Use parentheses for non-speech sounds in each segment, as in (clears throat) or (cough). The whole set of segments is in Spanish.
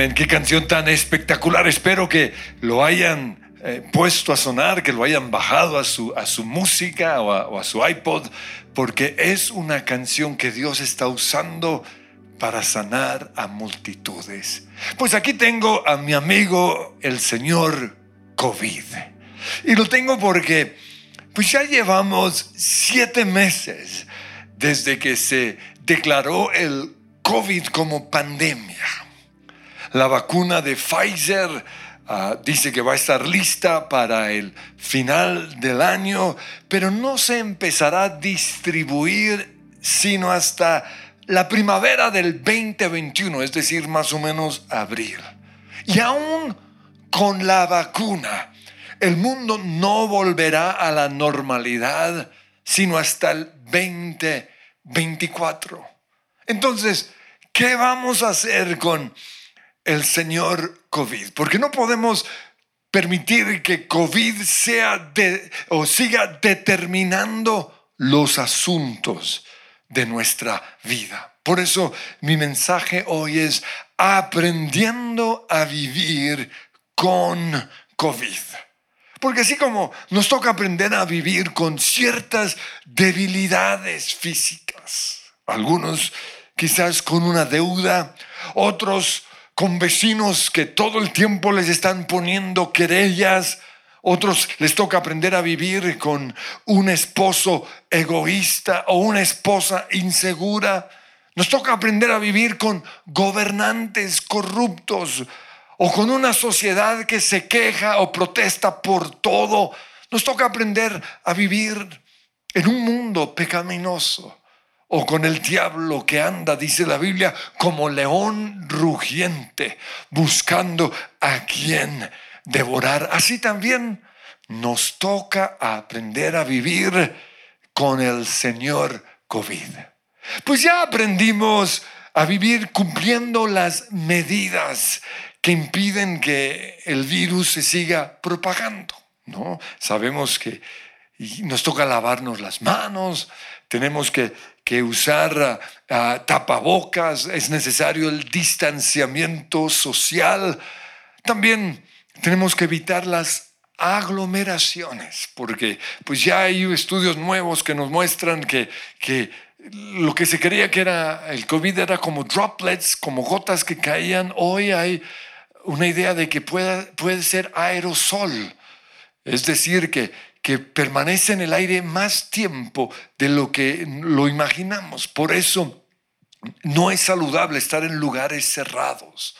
Qué canción tan espectacular. Espero que lo hayan eh, puesto a sonar, que lo hayan bajado a su, a su música o a, o a su iPod, porque es una canción que Dios está usando para sanar a multitudes. Pues aquí tengo a mi amigo el señor COVID. Y lo tengo porque pues ya llevamos siete meses desde que se declaró el COVID como pandemia. La vacuna de Pfizer ah, dice que va a estar lista para el final del año, pero no se empezará a distribuir sino hasta la primavera del 2021, es decir, más o menos abril. Y aún con la vacuna, el mundo no volverá a la normalidad sino hasta el 2024. Entonces, ¿qué vamos a hacer con el señor COVID? Porque no podemos permitir que COVID sea o siga determinando los asuntos de nuestra vida. Por eso mi mensaje hoy es aprendiendo a vivir con COVID. Porque así como nos toca aprender a vivir con ciertas debilidades físicas, algunos quizás con una deuda, otros con vecinos que todo el tiempo les están poniendo querellas, otros les toca aprender a vivir con un esposo egoísta o una esposa insegura. Nos toca aprender a vivir con gobernantes corruptos o con una sociedad que se queja o protesta por todo. Nos toca aprender a vivir en un mundo pecaminoso o con el diablo que anda, dice la Biblia, como león rugiente, buscando a quien devorar. Así también nos toca aprender a vivir con el Señor COVID. Pues ya aprendimos a vivir cumpliendo las medidas que impiden que el virus se siga propagando. ¿no? Sabemos que nos toca lavarnos las manos, tenemos que, usar ah, tapabocas, es necesario el distanciamiento social. También tenemos que evitar las aglomeraciones, porque pues ya hay estudios nuevos que nos muestran que, que lo que se creía que era el COVID era como droplets, como gotas que caían, hoy hay una idea de que pueda, puede ser aerosol, es decir, que, que permanece en el aire más tiempo de lo que lo imaginamos. Por eso no es saludable estar en lugares cerrados.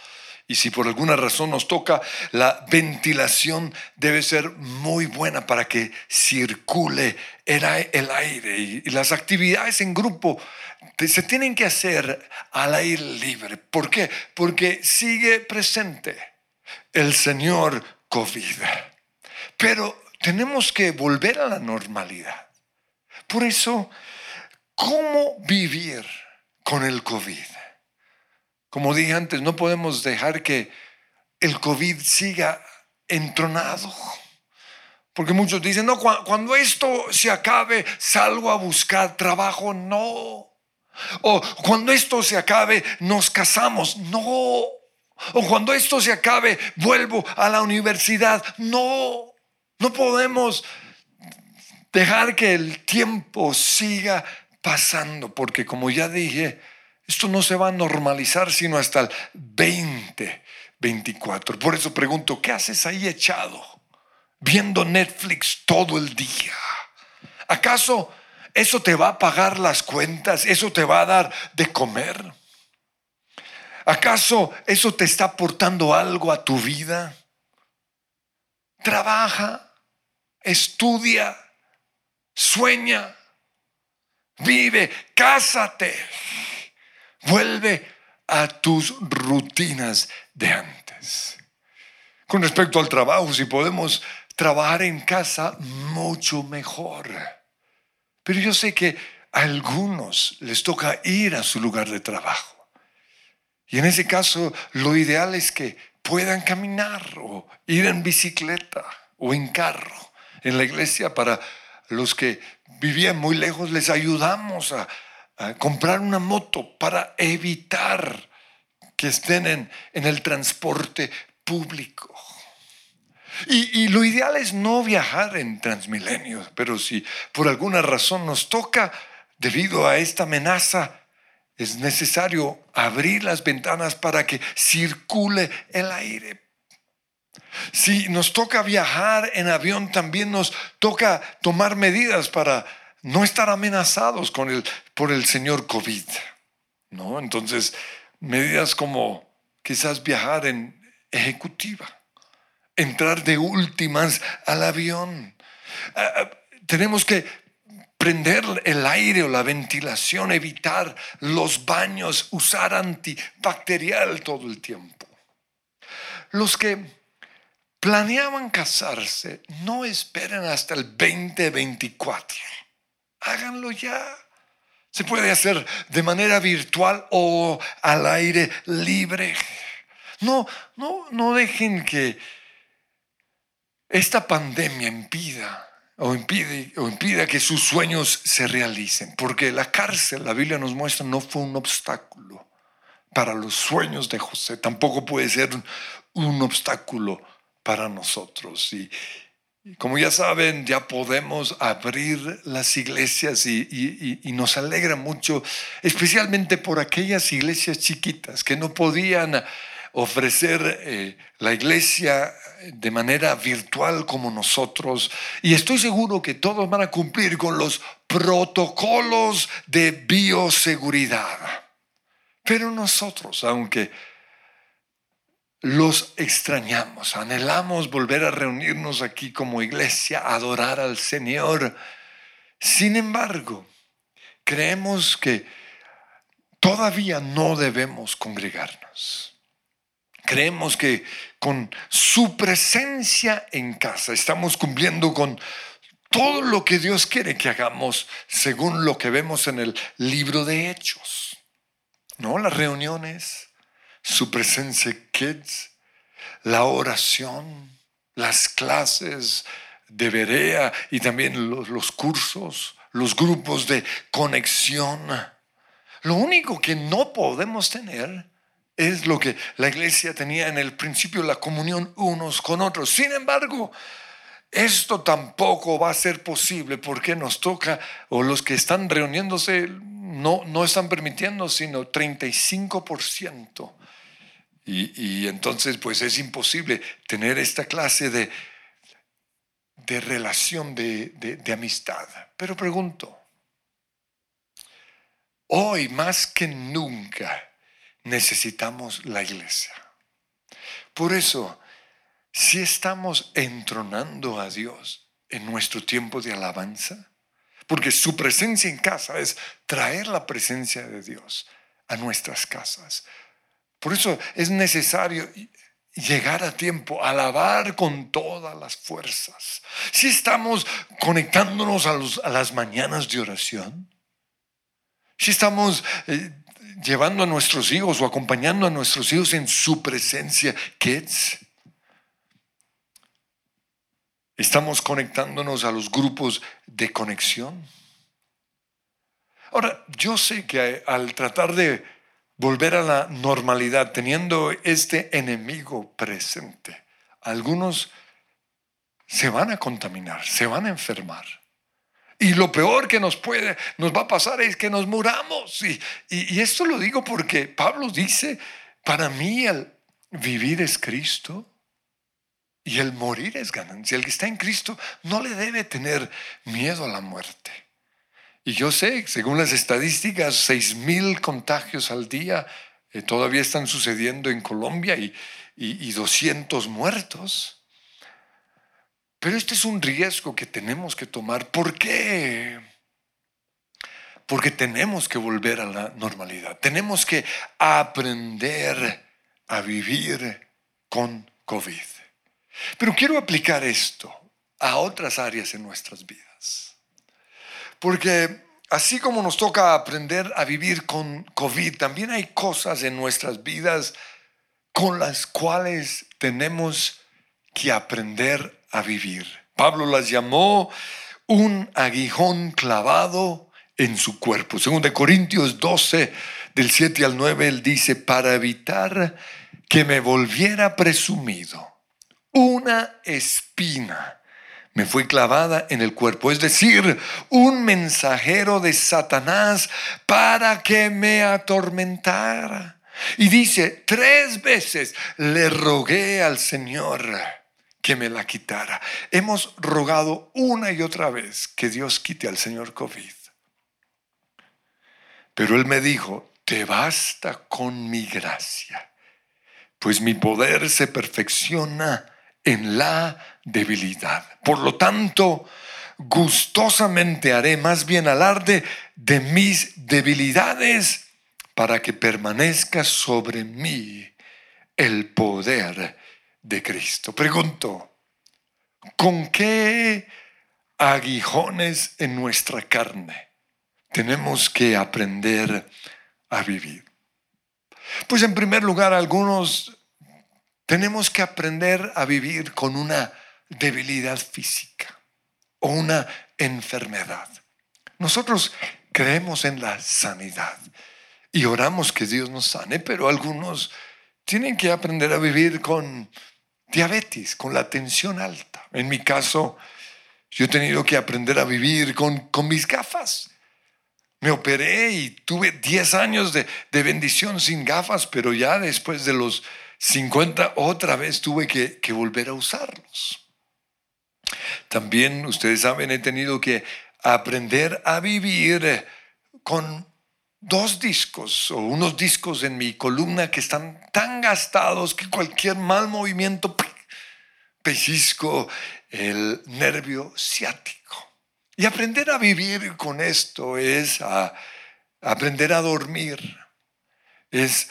Y si por alguna razón nos toca, la ventilación debe ser muy buena para que circule el aire. Y las actividades en grupo se tienen que hacer al aire libre. ¿Por qué? Porque sigue presente el Señor COVID. Pero tenemos que volver a la normalidad. Por eso, ¿cómo vivir con el COVID? Como dije antes, no podemos dejar que el COVID siga entronado. Porque muchos dicen, no, cuando esto se acabe, salgo a buscar trabajo. No. O cuando esto se acabe, nos casamos. No. O cuando esto se acabe, vuelvo a la universidad. No. No podemos dejar que el tiempo siga pasando. Porque como ya dije, esto no se va a normalizar sino hasta el 2024. Por eso pregunto, ¿qué haces ahí echado? Viendo Netflix todo el día. ¿Acaso eso te va a pagar las cuentas? ¿Eso te va a dar de comer? ¿Acaso eso te está aportando algo a tu vida? Trabaja, estudia, sueña, vive, cásate. Vuelve a tus rutinas de antes. Con respecto al trabajo, si podemos trabajar en casa, mucho mejor. Pero yo sé que a algunos les toca ir a su lugar de trabajo. Y en ese caso, lo ideal es que puedan caminar o ir en bicicleta o en carro. En la iglesia, para los que vivían muy lejos, les ayudamos a, comprar una moto para evitar que estén en, el transporte público. Y, y, lo ideal es no viajar en Transmilenio, pero si por alguna razón nos toca, debido a esta amenaza, es necesario abrir las ventanas para que circule el aire. Si nos toca viajar en avión, también nos toca tomar medidas para no estar amenazados con el, por el señor COVID. ¿no? Entonces, medidas como quizás viajar en ejecutiva, entrar de últimas al avión. Ah, ah, tenemos que prender el aire o la ventilación, evitar los baños, usar antibacterial todo el tiempo. Los que planeaban casarse, no esperen hasta el 2024 háganlo ya. Se puede hacer de manera virtual o al aire libre. No, no, no dejen que esta pandemia impida o o impida que sus sueños se realicen, porque la cárcel, la Biblia nos muestra, no fue un obstáculo para los sueños de José, tampoco puede ser un obstáculo para nosotros. Y, como ya saben, ya podemos abrir las iglesias y, nos alegra mucho, especialmente por aquellas iglesias chiquitas que no podían ofrecer eh, la iglesia de manera virtual como nosotros. Y estoy seguro que todos van a cumplir con los protocolos de bioseguridad. Pero nosotros, aunque los extrañamos, anhelamos volver a reunirnos aquí como iglesia, adorar al Señor. Sin embargo, creemos que todavía no debemos congregarnos. Creemos que con su presencia en casa estamos cumpliendo con todo lo que Dios quiere que hagamos según lo que vemos en el libro de Hechos. ¿No? Las reuniones, su presencia kids, la oración, las clases de Berea y también los, los cursos, los grupos de conexión. Lo único que no podemos tener es lo que la iglesia tenía en el principio, la comunión unos con otros. Sin embargo, esto tampoco va a ser posible porque nos toca, o los que están reuniéndose no, no están permitiendo, sino 35% y, entonces pues es imposible tener esta clase de, de relación, de, de amistad. Pero pregunto, hoy más que nunca necesitamos la iglesia. Por eso, si estamos entronando a Dios en nuestro tiempo de alabanza, porque su presencia en casa es traer la presencia de Dios a nuestras casas, por eso es necesario llegar a tiempo, alabar con todas las fuerzas. Si estamos conectándonos a, las mañanas de oración, si estamos eh, llevando a nuestros hijos o acompañando a nuestros hijos en su presencia, kids, estamos conectándonos a los grupos de conexión. Ahora, yo sé que al tratar de volver a la normalidad teniendo este enemigo presente. Algunos se van a contaminar, se van a enfermar. Y lo peor que nos puede, nos va a pasar es que nos muramos. Y, y esto lo digo porque Pablo dice, para mí el vivir es Cristo y el morir es ganancia. El que está en Cristo no le debe tener miedo a la muerte. Y yo sé, según las estadísticas, 6 mil contagios al día eh, todavía están sucediendo en Colombia y, y 200 muertos. Pero este es un riesgo que tenemos que tomar. ¿Por qué? Porque tenemos que volver a la normalidad. Tenemos que aprender a vivir con COVID. Pero quiero aplicar esto a otras áreas en nuestras vidas. Porque así como nos toca aprender a vivir con COVID, también hay cosas en nuestras vidas con las cuales tenemos que aprender a vivir. Pablo las llamó un aguijón clavado en su cuerpo. Según de Corintios 12, del 7 al 9, él dice, para evitar que me volviera presumido, una espina me fue clavada en el cuerpo, es decir, un mensajero de Satanás para que me atormentara. Y dice, tres veces le rogué al Señor que me la quitara. Hemos rogado una y otra vez que Dios quite al Señor COVID. Pero Él me dijo, te basta con mi gracia, pues mi poder se perfecciona en la debilidad. Por lo tanto, gustosamente haré más bien alarde de mis debilidades para que permanezca sobre mí el poder de Cristo. Pregunto, ¿con qué aguijones en nuestra carne tenemos que aprender a vivir? Pues en primer lugar, algunos tenemos que aprender a vivir con una debilidad física o una enfermedad. Nosotros creemos en la sanidad y oramos que Dios nos sane, pero algunos tienen que aprender a vivir con diabetes, con la tensión alta. En mi caso, yo he tenido que aprender a vivir con, con mis gafas. Me operé y tuve 10 años de, de bendición sin gafas, pero ya después de los 50 otra vez tuve que, volver a usarlos. También, ustedes saben, he tenido que aprender a vivir con dos discos o unos discos en mi columna que están tan gastados que cualquier mal movimiento pellizco el nervio ciático. Y aprender a vivir con esto es aprender a dormir, es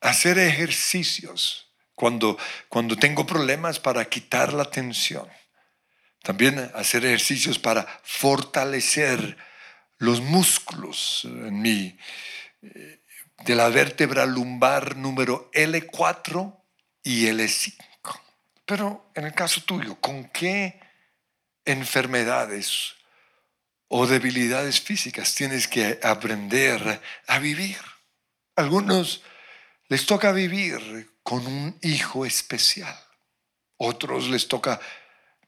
hacer ejercicios cuando, cuando tengo problemas para quitar la tensión. También hacer ejercicios para fortalecer los músculos en mi, eh, de la vértebra lumbar número L4 y L5. Pero en el caso tuyo, ¿con qué enfermedades o debilidades físicas tienes que aprender a vivir? Algunos les toca vivir con un hijo especial. Otros les toca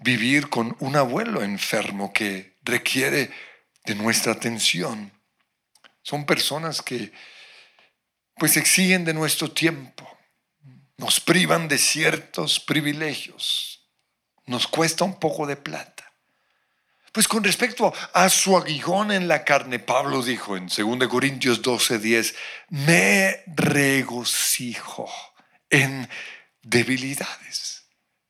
vivir con un abuelo enfermo que requiere de nuestra atención. Son personas que pues exigen de nuestro tiempo, nos privan de ciertos privilegios, nos cuesta un poco de plata. Pues con respecto a su aguijón en la carne, Pablo dijo en 2 Corintios 12:10, me regocijo en debilidades.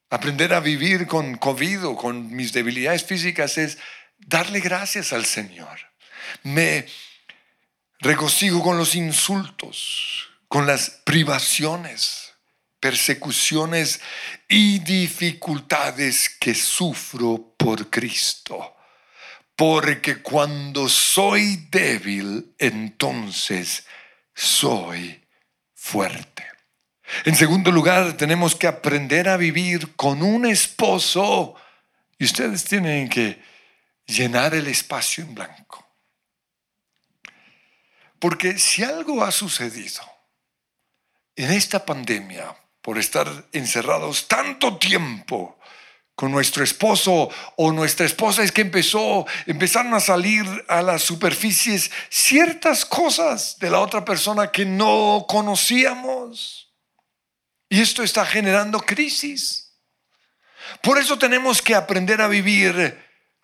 Aprender a vivir con COVID o con mis debilidades físicas es darle gracias al Señor. Me regocijo con los insultos, con las privaciones, persecuciones y dificultades que sufro por Cristo. Porque cuando soy débil, entonces soy fuerte. En segundo lugar, tenemos que aprender a vivir con un esposo y ustedes tienen que llenar el espacio en blanco. Porque si algo ha sucedido en esta pandemia, por estar encerrados tanto tiempo con nuestro esposo o nuestra esposa es que empezó, empezaron a salir a las superficies ciertas cosas de la otra persona que no conocíamos. Y esto está generando crisis. Por eso tenemos que aprender a vivir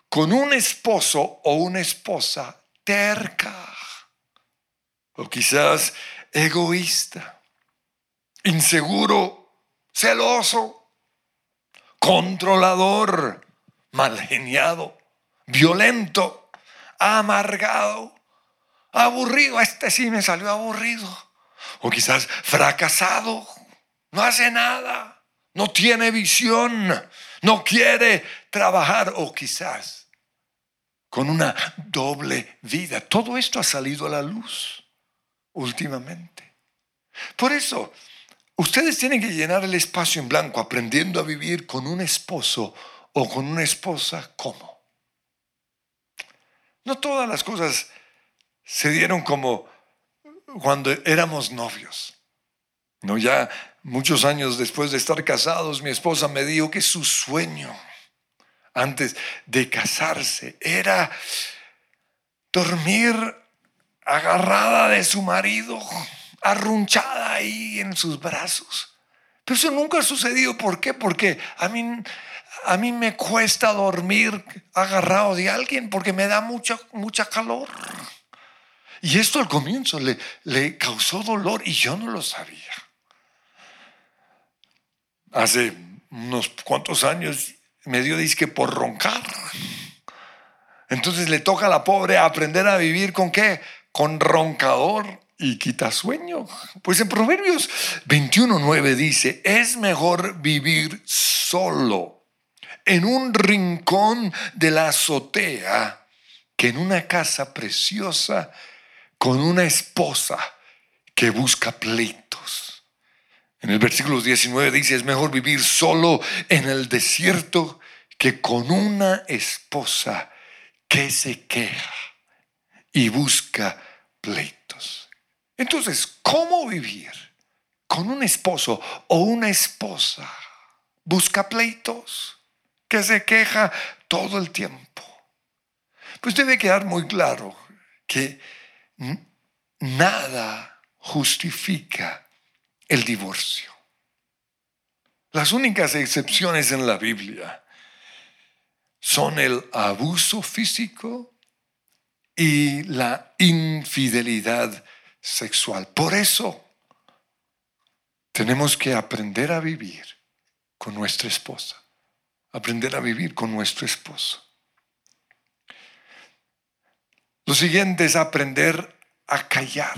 con un esposo o una esposa terca o quizás egoísta inseguro, celoso, controlador, mal geniado, violento, amargado, aburrido. Este sí me salió aburrido. O quizás fracasado, no hace nada, no tiene visión, no quiere trabajar. O quizás con una doble vida. Todo esto ha salido a la luz últimamente. Por eso, Ustedes tienen que llenar el espacio en blanco aprendiendo a vivir con un esposo o con una esposa como. No todas las cosas se dieron como cuando éramos novios. No, ya muchos años después de estar casados, mi esposa me dijo que su sueño antes de casarse era dormir agarrada de su marido, arrunchada ahí en sus brazos. Pero eso nunca ha sucedido. ¿Por qué? Porque a mí, a mí me cuesta dormir agarrado de alguien porque me da mucha, mucha calor. Y esto al comienzo le, le causó dolor y yo no lo sabía. Hace unos cuantos años me dio disque por roncar. Entonces le toca a la pobre aprender a vivir con qué? Con roncador y quita sueño. Pues en Proverbios 21.9 dice, es mejor vivir solo en un rincón de la azotea que en una casa preciosa con una esposa que busca pleitos. En el versículo 19 dice, es mejor vivir solo en el desierto que con una esposa que se queja y busca pleitos. Entonces, ¿cómo vivir con un esposo o una esposa? Busca pleitos, que se queja todo el tiempo. Pues debe quedar muy claro que nada justifica el divorcio. Las únicas excepciones en la Biblia son el abuso físico y la infidelidad sexual. Por eso tenemos que aprender a vivir con nuestra esposa, aprender a vivir con nuestro esposo. Lo siguiente es aprender a callar,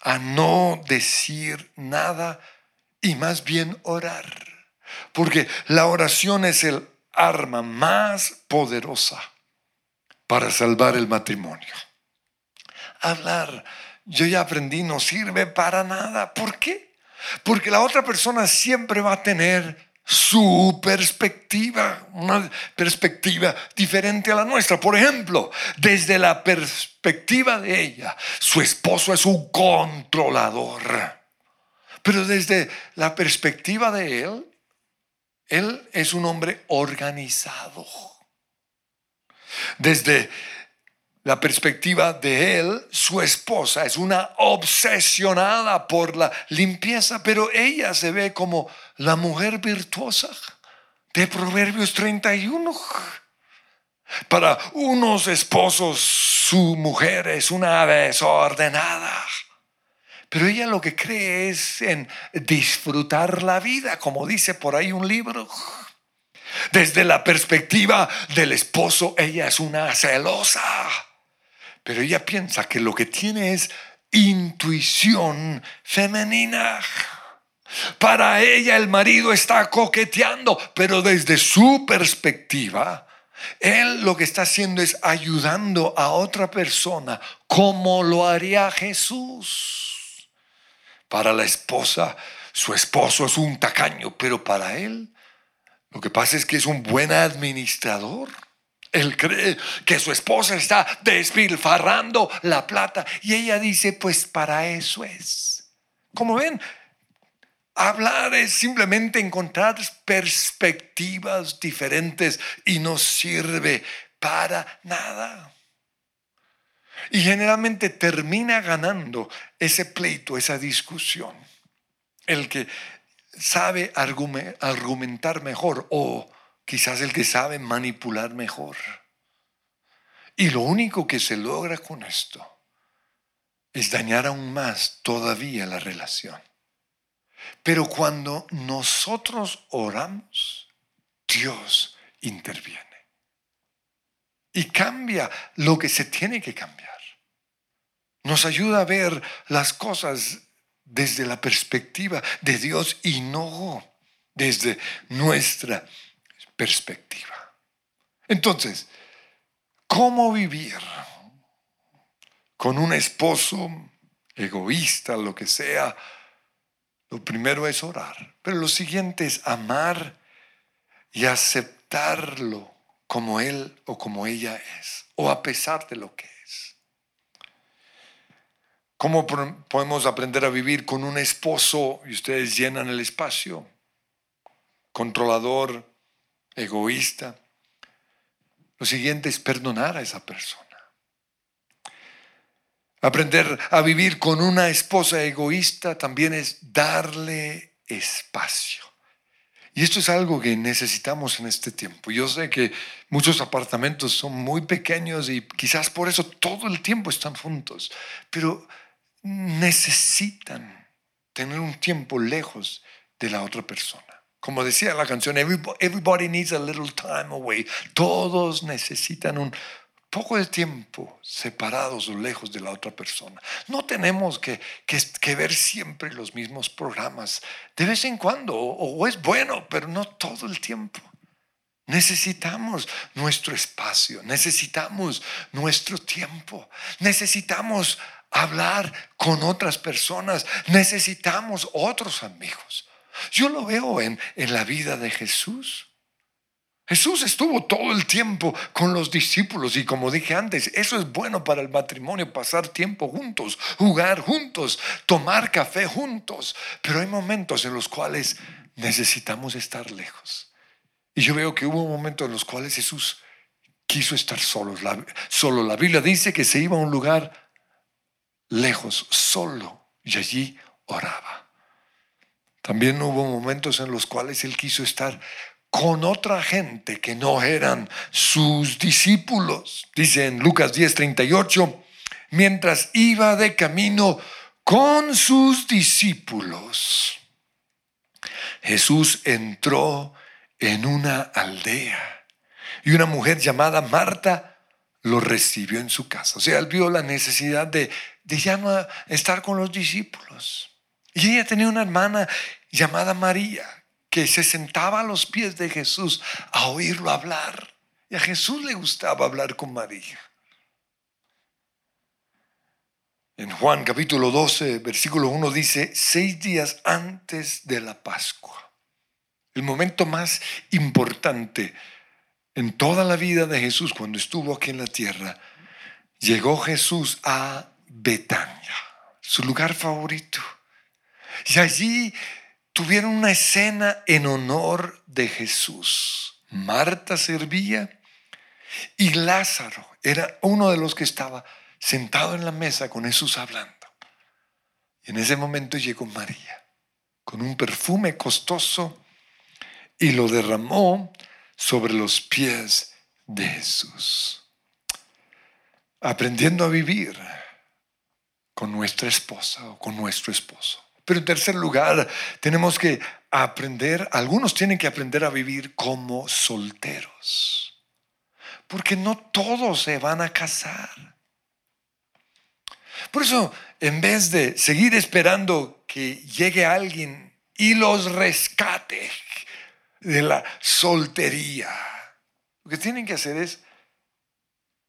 a no decir nada y más bien orar. Porque la oración es el arma más poderosa para salvar el matrimonio. Hablar yo ya aprendí, no sirve para nada. ¿Por qué? Porque la otra persona siempre va a tener su perspectiva, una perspectiva diferente a la nuestra. Por ejemplo, desde la perspectiva de ella, su esposo es un controlador. Pero desde la perspectiva de él, él es un hombre organizado. Desde la perspectiva de él, su esposa es una obsesionada por la limpieza, pero ella se ve como la mujer virtuosa de Proverbios 31. Para unos esposos, su mujer es una desordenada. Pero ella lo que cree es en disfrutar la vida, como dice por ahí un libro. Desde la perspectiva del esposo, ella es una celosa pero ella piensa que lo que tiene es intuición femenina. Para ella el marido está coqueteando, pero desde su perspectiva, él lo que está haciendo es ayudando a otra persona como lo haría Jesús. Para la esposa, su esposo es un tacaño, pero para él lo que pasa es que es un buen administrador. Él cree que su esposa está despilfarrando la plata y ella dice, pues para eso es. Como ven, hablar es simplemente encontrar perspectivas diferentes y no sirve para nada. Y generalmente termina ganando ese pleito, esa discusión. El que sabe argumentar mejor o quizás el que sabe manipular mejor. Y lo único que se logra con esto es dañar aún más todavía la relación. Pero cuando nosotros oramos, Dios interviene y cambia lo que se tiene que cambiar. Nos ayuda a ver las cosas desde la perspectiva de Dios y no desde nuestra perspectiva. Entonces, ¿cómo vivir con un esposo egoísta, lo que sea? Lo primero es orar, pero lo siguiente es amar y aceptarlo como él o como ella es, o a pesar de lo que es. ¿Cómo podemos aprender a vivir con un esposo y ustedes llenan el espacio? Controlador, egoísta. Lo siguiente es perdonar a esa persona. Aprender a vivir con una esposa egoísta también es darle espacio. Y esto es algo que necesitamos en este tiempo. Yo sé que muchos apartamentos son muy pequeños y quizás por eso todo el tiempo están juntos, pero necesitan tener un tiempo lejos de la otra persona. Como decía la canción, everybody needs a little time away. Todos necesitan un poco de tiempo separados o lejos de la otra persona. No tenemos que, que, ver siempre los mismos programas. De vez en cuando, o es bueno, pero no todo el tiempo. Necesitamos nuestro espacio, necesitamos nuestro tiempo, necesitamos hablar con otras personas, necesitamos otros amigos. Yo lo veo en, en la vida de Jesús. Jesús estuvo todo el tiempo con los discípulos y como dije antes, eso es bueno para el matrimonio, pasar tiempo juntos, jugar juntos, tomar café juntos, pero hay momentos en los cuales necesitamos estar lejos. Y yo veo que hubo momentos en los cuales Jesús quiso estar solo. La, solo la Biblia dice que se iba a un lugar lejos, solo, y allí oraba. También hubo momentos en los cuales él quiso estar con otra gente que no eran sus discípulos. Dice en Lucas 10:38, mientras iba de camino con sus discípulos, Jesús entró en una aldea y una mujer llamada Marta lo recibió en su casa. O sea, él vio la necesidad de, de ya no estar con los discípulos. Y ella tenía una hermana llamada María que se sentaba a los pies de Jesús a oírlo hablar. Y a Jesús le gustaba hablar con María. En Juan capítulo 12, versículo 1 dice, seis días antes de la Pascua, el momento más importante en toda la vida de Jesús cuando estuvo aquí en la tierra, llegó Jesús a Betania, su lugar favorito. Y allí tuvieron una escena en honor de Jesús. Marta servía y Lázaro era uno de los que estaba sentado en la mesa con Jesús hablando. Y en ese momento llegó María con un perfume costoso y lo derramó sobre los pies de Jesús. Aprendiendo a vivir con nuestra esposa o con nuestro esposo. Pero en tercer lugar, tenemos que aprender, algunos tienen que aprender a vivir como solteros. Porque no todos se van a casar. Por eso, en vez de seguir esperando que llegue alguien y los rescate de la soltería, lo que tienen que hacer es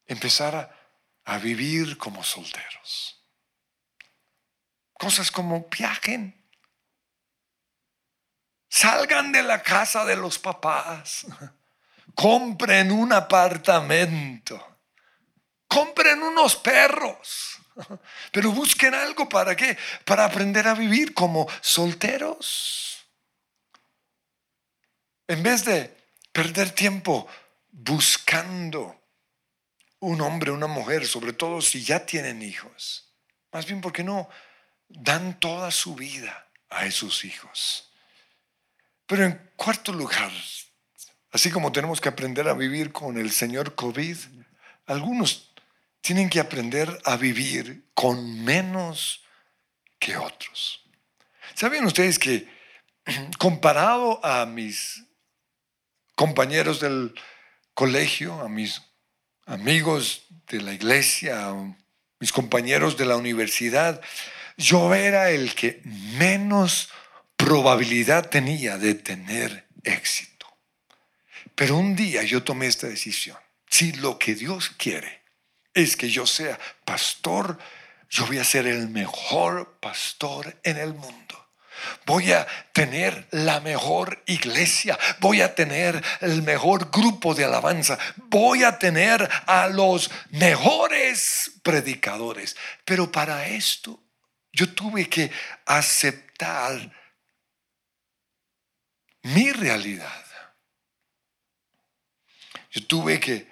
empezar a, a vivir como solteros. Cosas como viajen. Salgan de la casa de los papás. Compren un apartamento. Compren unos perros. Pero busquen algo para qué? Para aprender a vivir como solteros. En vez de perder tiempo buscando un hombre, una mujer, sobre todo si ya tienen hijos. Más bien, ¿por qué no dan toda su vida a esos hijos. Pero en cuarto lugar, así como tenemos que aprender a vivir con el Señor COVID, algunos tienen que aprender a vivir con menos que otros. ¿Saben ustedes que (clears throat) comparado a mis compañeros del colegio, a mis amigos de la iglesia, a mis compañeros de la universidad, yo era el que menos probabilidad tenía de tener éxito. Pero un día yo tomé esta decisión. Si lo que Dios quiere es que yo sea pastor, yo voy a ser el mejor pastor en el mundo. Voy a tener la mejor iglesia. Voy a tener el mejor grupo de alabanza. Voy a tener a los mejores predicadores. Pero para esto yo tuve que aceptar mi realidad. Yo tuve que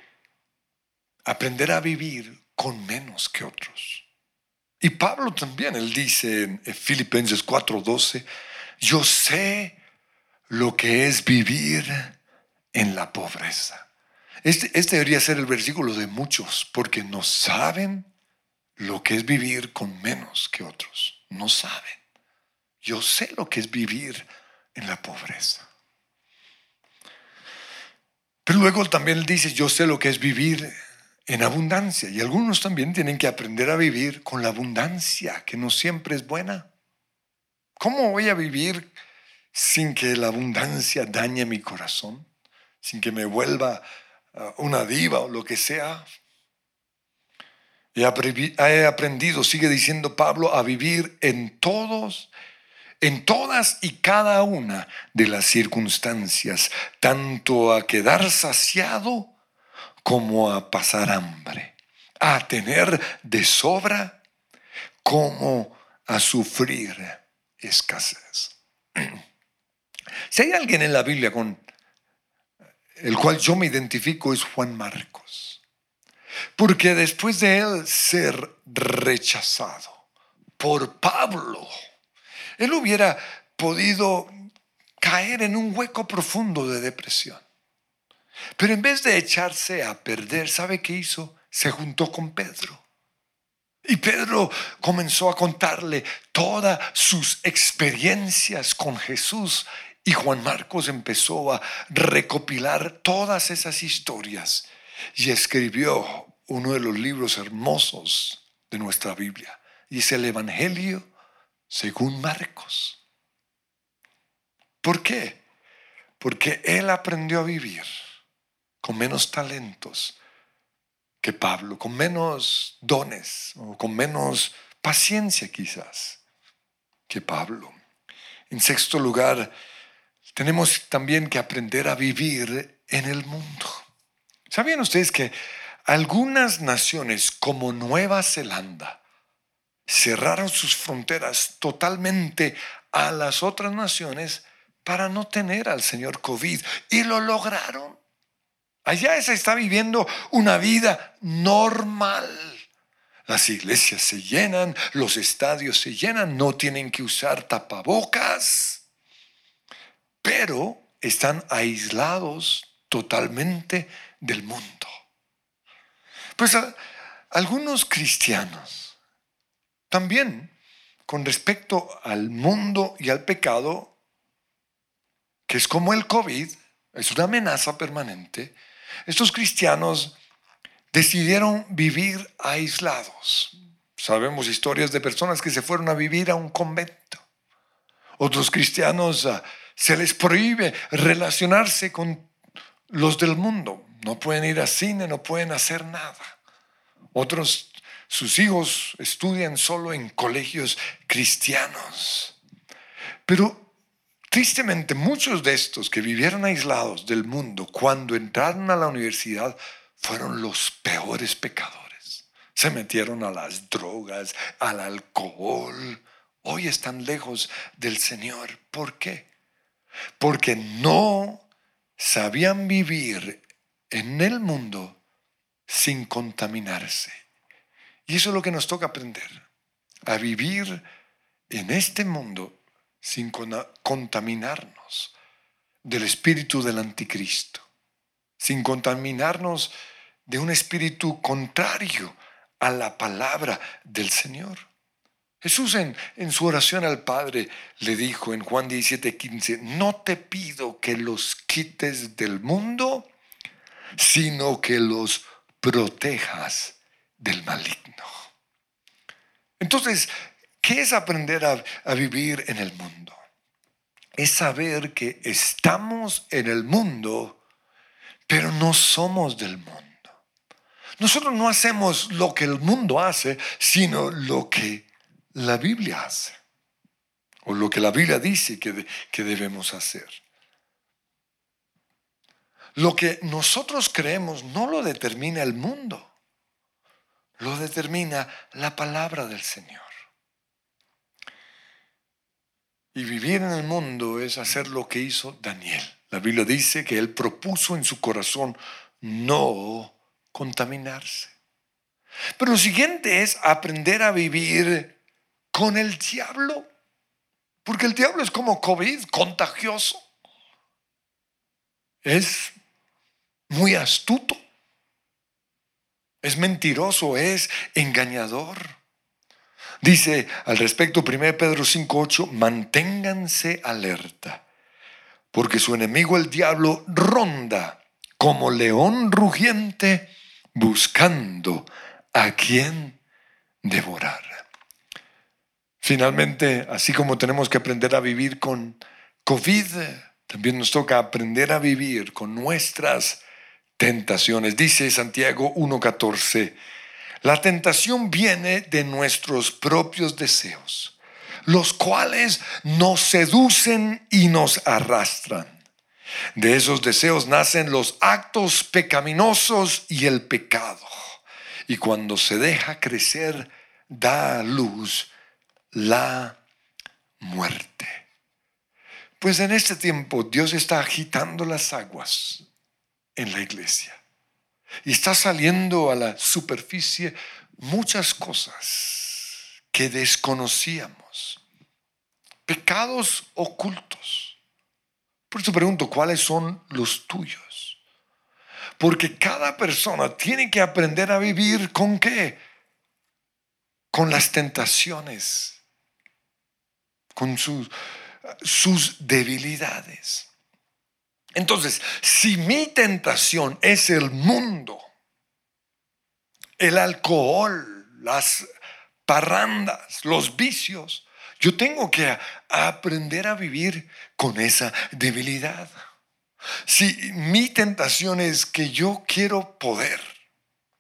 aprender a vivir con menos que otros. Y Pablo también, él dice en Filipenses 4:12, yo sé lo que es vivir en la pobreza. Este, este, debería ser el versículo de muchos, porque no saben lo que es vivir con menos que otros. No saben. Yo sé lo que es vivir en la pobreza. Pero luego también dice, yo sé lo que es vivir en abundancia. Y algunos también tienen que aprender a vivir con la abundancia, que no siempre es buena. ¿Cómo voy a vivir sin que la abundancia dañe mi corazón? Sin que me vuelva uh, una diva o lo que sea. He aprendido, sigue diciendo Pablo, a vivir en todos en todas y cada una de las circunstancias, tanto a quedar saciado como a pasar hambre, a tener de sobra como a sufrir escasez. (clears throat) Si hay alguien en la Biblia con el cual yo me identifico es Juan Marcos, porque después de él ser rechazado por Pablo, él hubiera podido caer en un hueco profundo de depresión. Pero en vez de echarse a perder, ¿sabe qué hizo? Se juntó con Pedro. Y Pedro comenzó a contarle todas sus experiencias con Jesús. Y Juan Marcos empezó a recopilar todas esas historias y escribió uno de los libros hermosos de nuestra Biblia. Y es el Evangelio según Marcos. ¿Por qué? Porque él aprendió a vivir con menos talentos que Pablo, con menos dones o con menos paciencia quizás que Pablo. En sexto lugar, tenemos también que aprender a vivir en el mundo. ¿Sabían ustedes que algunas naciones como Nueva Zelanda cerraron sus fronteras totalmente a las otras naciones para no tener al señor COVID. Y lo lograron. Allá se está viviendo una vida normal. Las iglesias se llenan, los estadios se llenan, no tienen que usar tapabocas, pero están aislados totalmente del mundo. Pues algunos cristianos también con respecto al mundo y al pecado, que es como el COVID, es una amenaza permanente, estos cristianos decidieron vivir aislados. Sabemos historias de personas que se fueron a vivir a un convento. Otros cristianos ah, se les prohíbe relacionarse con los del mundo. No pueden ir al cine, no pueden hacer nada. Otros sus hijos estudian solo en colegios cristianos. Pero tristemente muchos de estos que vivieron aislados del mundo cuando entraron a la universidad fueron los peores pecadores. Se metieron a las drogas, al alcohol. Hoy están lejos del Señor. ¿Por qué? Porque no sabían vivir en el mundo sin contaminarse. Y eso es lo que nos toca aprender, a vivir en este mundo sin contaminarnos del espíritu del anticristo, sin contaminarnos de un espíritu contrario a la palabra del Señor. Jesús en, en, su oración al Padre le dijo en Juan 17, 15, no te pido que los quites del mundo, sino que los protejas del maligno. Entonces, ¿qué es aprender a, vivir en el mundo? Es saber que estamos en el mundo, pero no somos del mundo. Nosotros no hacemos lo que el mundo hace, sino lo que la Biblia hace. o lo que la Biblia dice que, que debemos hacer. Lo que nosotros creemos no lo determina el mundo, lo determina la palabra del Señor. Y vivir en el mundo es hacer lo que hizo Daniel. La Biblia dice que él propuso en su corazón no contaminarse. Pero lo siguiente es aprender a vivir con el diablo. Porque el diablo es como COVID, contagioso. Es muy astuto. Es mentiroso, es engañador. Dice al respecto 1 Pedro 5.8, manténganse alerta, porque su enemigo el diablo ronda como león rugiente buscando a quien devorar. Finalmente, así como tenemos que aprender a vivir con COVID, también nos toca aprender a vivir con nuestras tentaciones. Dice Santiago 1.14, la tentación viene de nuestros propios deseos, los cuales nos seducen y nos arrastran. De esos deseos nacen los actos pecaminosos y el pecado. Y cuando se deja crecer, da a luz la muerte. Pues en este tiempo Dios está agitando las aguas en la iglesia. Y está saliendo a la superficie muchas cosas que desconocíamos. Pecados ocultos. Por eso pregunto, ¿cuáles son los tuyos? Porque cada persona tiene que aprender a vivir con qué? Con las tentaciones, con sus, sus debilidades. Entonces, si mi tentación es el mundo, el alcohol, las parrandas, los vicios, yo tengo que aprender a vivir con esa debilidad. Si mi tentación es que yo quiero poder,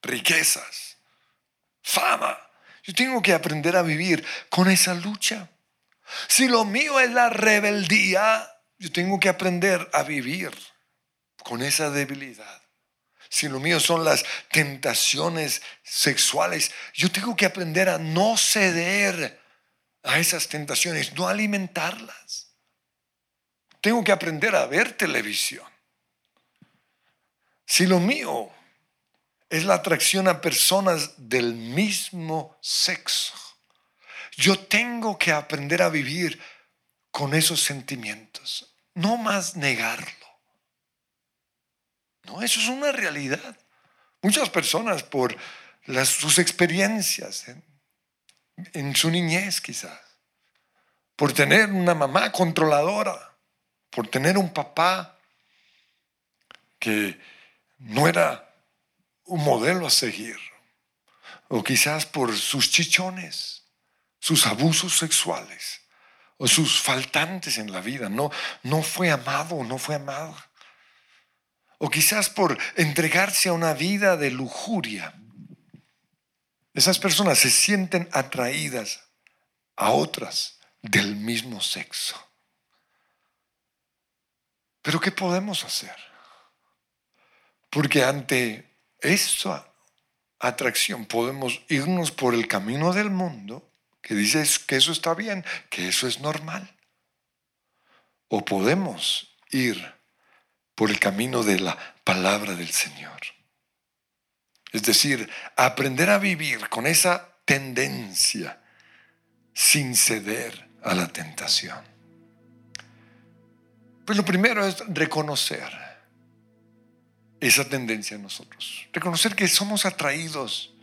riquezas, fama, yo tengo que aprender a vivir con esa lucha. Si lo mío es la rebeldía, yo tengo que aprender a vivir con esa debilidad. Si lo mío son las tentaciones sexuales, yo tengo que aprender a no ceder a esas tentaciones, no alimentarlas. Tengo que aprender a ver televisión. Si lo mío es la atracción a personas del mismo sexo, yo tengo que aprender a vivir con esos sentimientos, no más negarlo. No, eso es una realidad. Muchas personas por sus experiencias en, en su niñez quizás, por tener una mamá controladora, por tener un papá que no era un modelo a seguir, o quizás por sus chichones, sus abusos sexuales o sus faltantes en la vida. No, no fue amado, no fue amada. O quizás por entregarse a una vida de lujuria. Esas personas se sienten atraídas a otras del mismo sexo. Pero ¿qué podemos hacer? Porque ante esa atracción podemos irnos por el camino del mundo que dice que eso está bien, que eso es normal. O podemos ir por el camino de la palabra del Señor. Es decir, aprender a vivir con esa tendencia sin ceder a la tentación. Pues lo primero es reconocer esa tendencia en nosotros. Reconocer que somos atraídos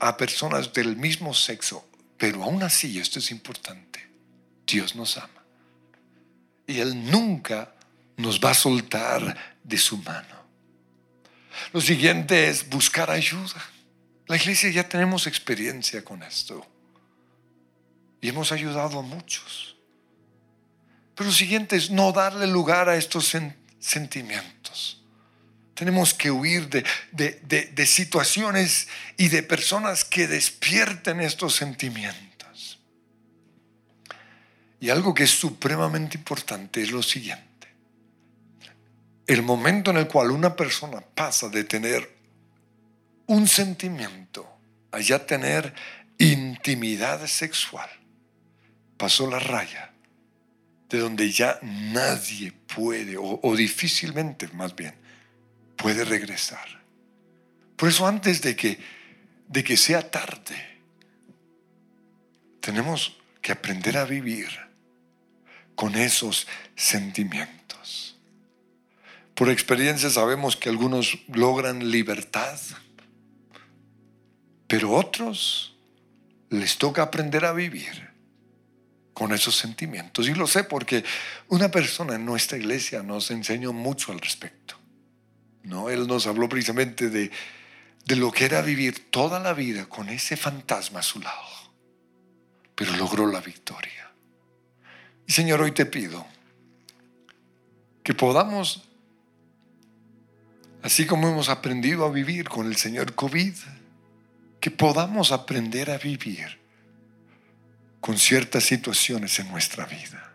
a personas del mismo sexo pero aún así, esto es importante, Dios nos ama. Y Él nunca nos va a soltar de su mano. Lo siguiente es buscar ayuda. La iglesia ya tenemos experiencia con esto. Y hemos ayudado a muchos. Pero lo siguiente es no darle lugar a estos sentimientos. Tenemos que huir de, situaciones y de personas que despierten estos sentimientos. Y algo que es supremamente importante es lo siguiente. El momento en el cual una persona pasa de tener un sentimiento a ya tener intimidad sexual, pasó la raya de donde ya nadie puede, o, difícilmente más bien, puede regresar. Por eso antes de que, de que sea tarde, tenemos que aprender a vivir con esos sentimientos. Por experiencia sabemos que algunos logran libertad, pero otros les toca aprender a vivir con esos sentimientos. Y lo sé porque una persona en nuestra iglesia nos enseñó mucho al respecto. ¿No? Él nos habló precisamente de, de lo que era vivir toda la vida con ese fantasma a su lado. Pero logró la victoria. Y Señor, hoy te pido que podamos, así como hemos aprendido a vivir con el Señor COVID, que podamos aprender a vivir con ciertas situaciones en nuestra vida.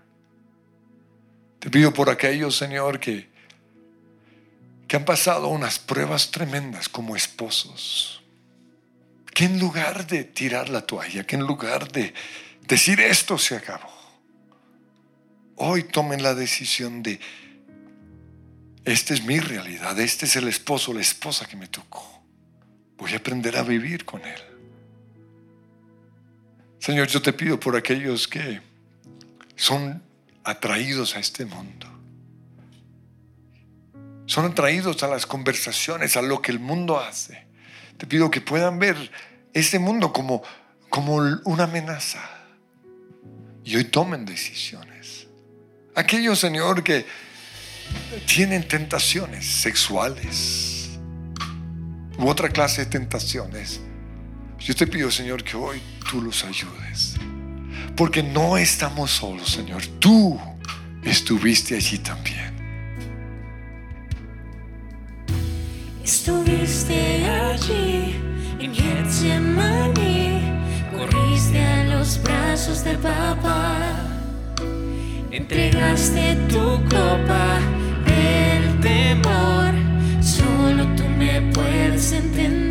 Te pido por aquellos, Señor, que, que han pasado unas pruebas tremendas como esposos, que en lugar de tirar la toalla, que en lugar de decir esto se acabó, hoy tomen la decisión de, esta es mi realidad, este es el esposo, la esposa que me tocó. Voy a aprender a vivir con él. Señor, yo te pido por aquellos que son atraídos a este mundo. Son atraídos a las conversaciones, a lo que el mundo hace. Te pido que puedan ver este mundo como, como una amenaza. Y hoy tomen decisiones. Aquellos, Señor, que tienen tentaciones sexuales u otra clase de tentaciones yo te pido, Señor, que hoy tú los ayudes. Porque no estamos solos, Señor. Tú estuviste allí también. Estuviste allí en Getsemaní. Corriste a los brazos de papá. Entregaste tu copa del temor. Solo tú me puedes entender.